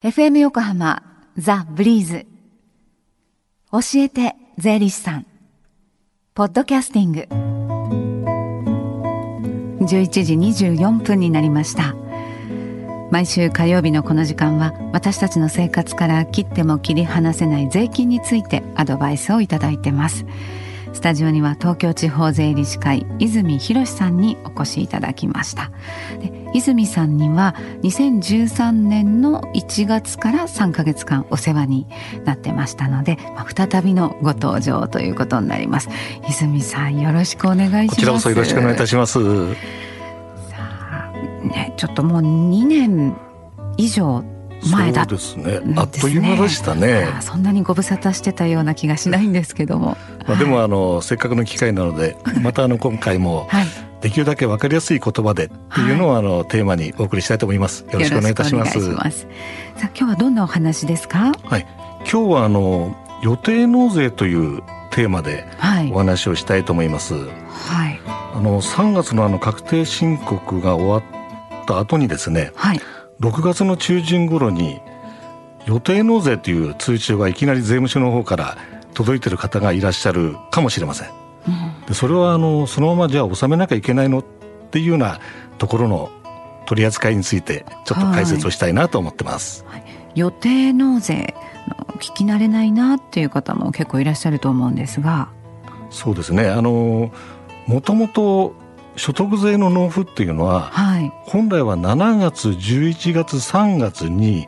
FM 横浜ザ・ブリーズ。教えて税理士さん。ポッドキャスティング。11時24分になりました。毎週火曜日のこの時間は私たちの生活から切っても切り離せない税金についてアドバイスをいただいてます。スタジオには東京地方税理士会泉博さんにお越しいただきました。で泉さんには2013年の1月から3か月間お世話になってましたので、まあ、再びのご登場ということになります。泉さんよろしくお願いします。こちらこそよろしくお願いいたします。さあねちょっともう2年以上前だですねあっという間でしたねそんなにご無沙汰してたような気がしないんですけどもまあでもあのせっかくの機会なのでまたあの今回も、はいできるだけわかりやすい言葉でっていうのをあの、テーマにお送りしたいと思います。よろしくお願いいたします。ますさあ今日はどんなお話ですか？はい。今日はあの予定納税というテーマでお話をしたいと思います。はい。あの3月のあの確定申告が終わった後にですね。はい。6月の中旬頃に予定納税という通知がいきなり税務署の方から届いてる方がいらっしゃるかもしれません。でそれはあのそのままじゃあ納めなきゃいけないのっていうようなところの取り扱いについてちょっと解説をしたいなと思ってます。はい、予定納税聞き慣れないなっていう方も結構いらっしゃると思うんですが。そうですね。あのもともと所得税の納付っていうのは、はい、本来は7月11月3月に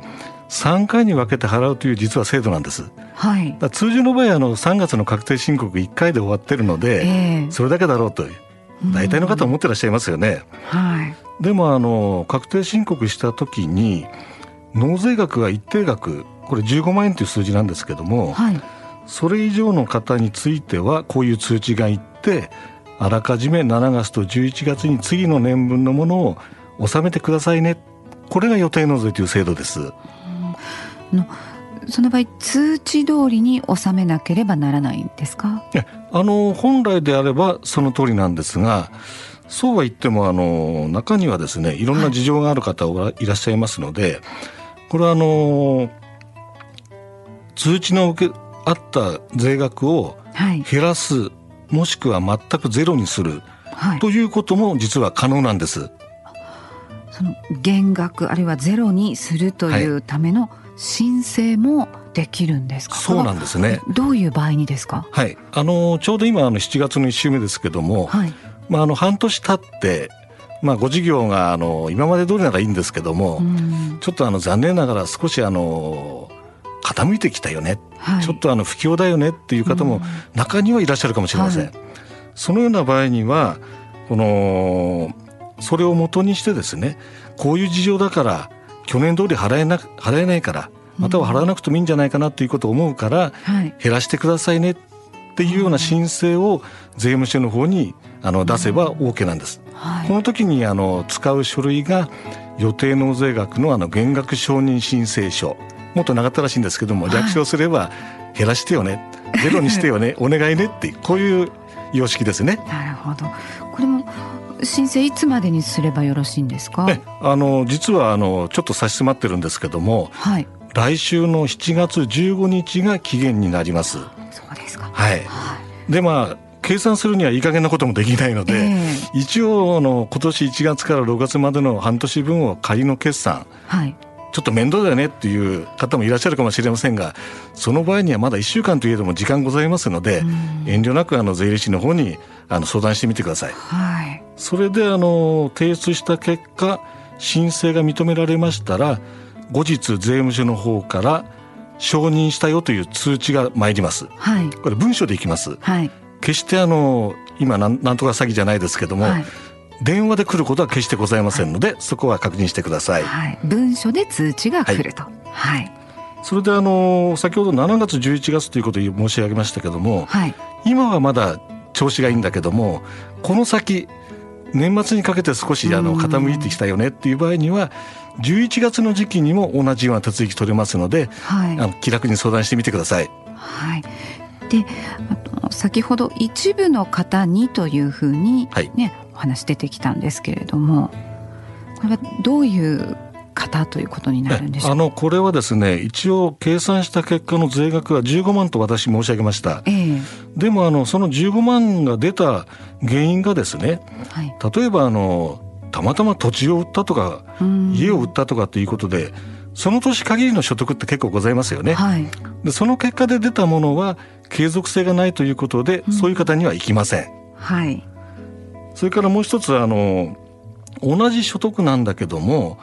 3回に分けて払うという実は制度なんです。はい、通常の場合あの3月の確定申告1回で終わってるので、えー、それだけだろうという大体の方は思ってらっしゃいますよね。はい、でもあの確定申告した時に納税額が一定額これ15万円という数字なんですけども、はい、それ以上の方についてはこういう通知がいってあらかじめ7月と11月に次の年分のものを納めてくださいね。これが予定納税という制度です。のその場合通知通りに納めなければならないんですか？あの本来であればその通りなんですがそうは言ってもあの中にはですねいろんな事情がある方がいらっしゃいますので、はい、これはあの通知の受けあった税額を減らす、はい、もしくは全くゼロにする、はい、ということも実は可能なんです。その減額あるいはゼロにするというための申請もできるんですか？そうなんですね。どういう場合にですか？はい、あのちょうど今あの7月の1週目ですけども、はい、まああの半年経って。まあ、ご事業があの今まで通りならいいんですけども、ちょっとあの残念ながら少しあの傾いてきたよね、はい、ちょっとあの不況だよねっていう方も中にはいらっしゃるかもしれません。はい、そのような場合にはこのそれをもとにしてですねこういう事情だから去年通り払えな払えないからまたは払わなくてもいいんじゃないかなということを思うから、減らしてくださいねっていうような申請を税務署の方にあの出せば OK なんです。はい、この時にあの使う書類が予定納税額のあの減額承認申請書もっと長ったらしいんですけども略称すれば減らしてよね、ゼロにしてよね お願いねってこういう様式ですね。なるほどこれも申請いつまでにすればよろしいんですか？あの実はあのちょっと差し迫ってるんですけども、はい、来週の7月15日が期限になります。そうですか。はい。はい、でまあ計算するにはいい加減なこともできないので、えー、一応あの今年1月から6月までの半年分を仮の決算、はい、ちょっと面倒だよねっていう方もいらっしゃるかもしれませんがその場合にはまだ1週間といえども時間ございますので、遠慮なくあの税理士の方にあの相談してみてください。はい、それであの提出した結果申請が認められましたら後日税務署の方から承認したよという通知が参ります。はい、これ文書でいきます。はい、決してあの今なんとか詐欺じゃないですけども、はい、電話で来ることは決してございませんので、はい、そこは確認してください。はい、文書で通知が来ると。はい。それであの先ほど7月11月ということを申し上げましたけども、はい、今はまだ調子がいいんだけどもこの先年末にかけて少しあの傾いてきたよねっていう場合には11月の時期にも同じような手続き取れますので、はい、あの気楽に相談してみてください。はい、で先ほど一部の方にというふうにね、はい、お話出てきたんですけれどもこれはどういう方ということになるんでしょうあのこれはですね一応計算した結果の税額は15万と私申し上げました、えー、でもあのその15万が出た原因がですね、はい、例えばあのたまたま土地を売ったとか家を売ったとかっていうことでその年限りの所得って結構ございますよね、はい、でその結果で出たものは継続性がないということで、うん、そういう方には行きません、はい、それからもう一つあの同じ所得なんだけども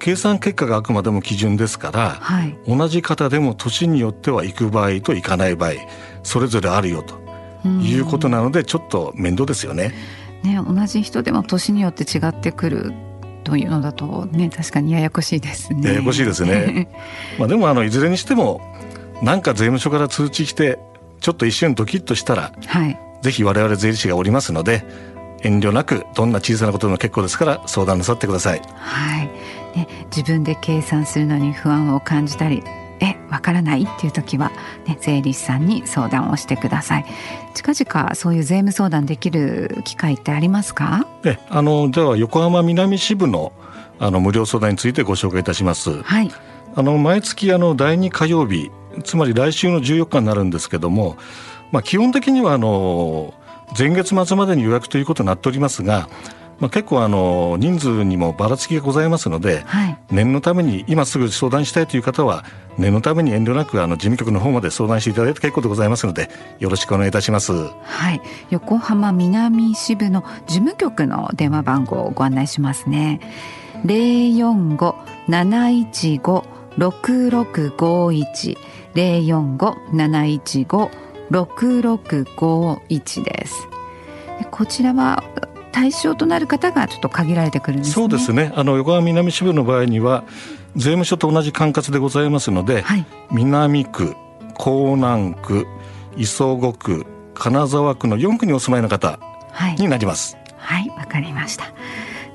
計算結果があくまでも基準ですから、はい、同じ方でも年によっては行く場合と行かない場合それぞれあるよということなのでちょっと面倒ですよね。ね同じ人でも年によって違ってくるというのだとね確かにややこしいですね。ややこしいですね。まあでもあのいずれにしてもなんか税務署から通知来てちょっと一瞬ドキッとしたら、はい、ぜひ我々税理士がおりますので遠慮なくどんな小さなことでも結構ですから相談なさってください。はい。ね、自分で計算するのに不安を感じたりえわからないっていう時は、ね、税理士さんに相談をしてください近々そういう税務相談できる機会ってありますか？えあのでは横浜南支部のあの無料相談についてご紹介いたします、はい、あの毎月あの第2火曜日つまり来週の14日になるんですけども、まあ、基本的にはあの前月末までに予約ということになっておりますがまあ、結構あの人数にもばらつきがございますので、はい、念のために今すぐ相談したいという方は念のために遠慮なくあの事務局の方まで相談していただいて結構でございますのでよろしくお願いいたします。はい、横浜南支部の事務局の電話番号をご案内しますね。零四五七一五六六五一零四五七一五六六五一です。こちらは対象となる方がちょっと限られてくるんですね。そうですね。あの横浜南支部の場合には税務署と同じ管轄でございますので、はい、南区、江南区、磯子区、金沢区の4区にお住まいの方になります。はい、わ、はい、かりました。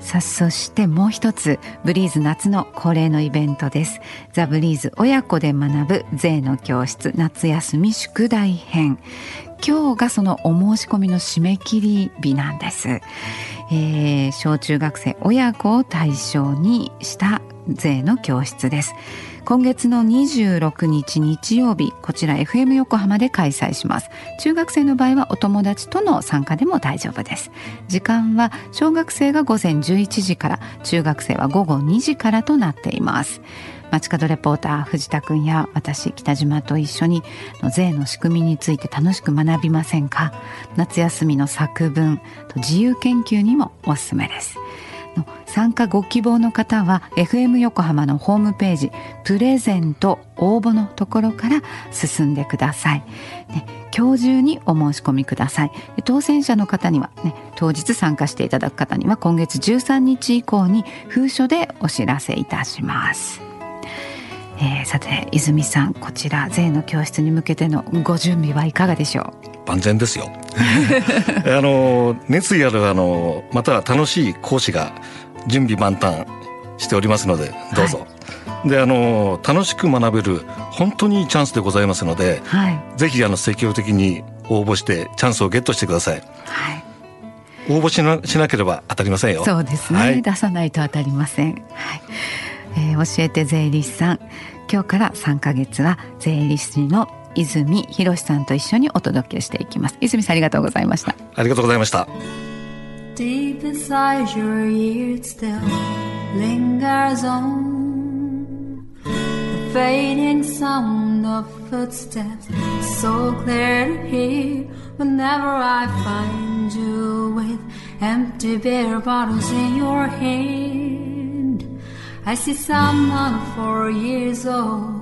さあそしてもう一つブリーズ夏の恒例のイベントです。ザ・ブリーズ親子で学ぶ税の教室夏休み宿題編。今日がそのお申し込みの締め切り日なんです、えー、小中学生親子を対象にした税の教室です。今月の26日日曜日こちら FM 横浜で開催します。中学生の場合はお友達との参加でも大丈夫です。時間は小学生が午前11時から中学生は午後2時からとなっています。街角レポーター藤田君や私北島と一緒に税の仕組みについて楽しく学びませんか？夏休みの作文と自由研究にもおすすめです。参加ご希望の方は FM 横浜のホームページプレゼント応募のところから進んでください、ね、今日中にお申し込みください。当選者の方にはね当日参加していただく方には今月13日以降に封書でお知らせいたします。えー、さて泉さんこちら税の教室に向けてのご準備はいかがでしょう？万全ですよ。あの熱意あるあのまた楽しい講師が準備万端しておりますのでどうぞ、はい、であの楽しく学べる本当にチャンスでございますので、はい、ぜひあの積極的に応募してチャンスをゲットしてください、はい、応募しなしなければ当たりませんよ。そうですね、はい、出さないと当たりません、はい。えー、教えて税理士さん。今日から3ヶ月は税理士の泉博さんと一緒にお届けしていきます泉さんありがとうございましたありがとうございました Deep inside your ears still lingers on the fading sound of footsteps so clear to hear whenever I find you with empty beer bottles in your hand I see someone four years old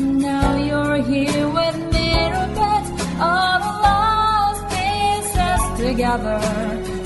Now you're here with me, lost pieces together.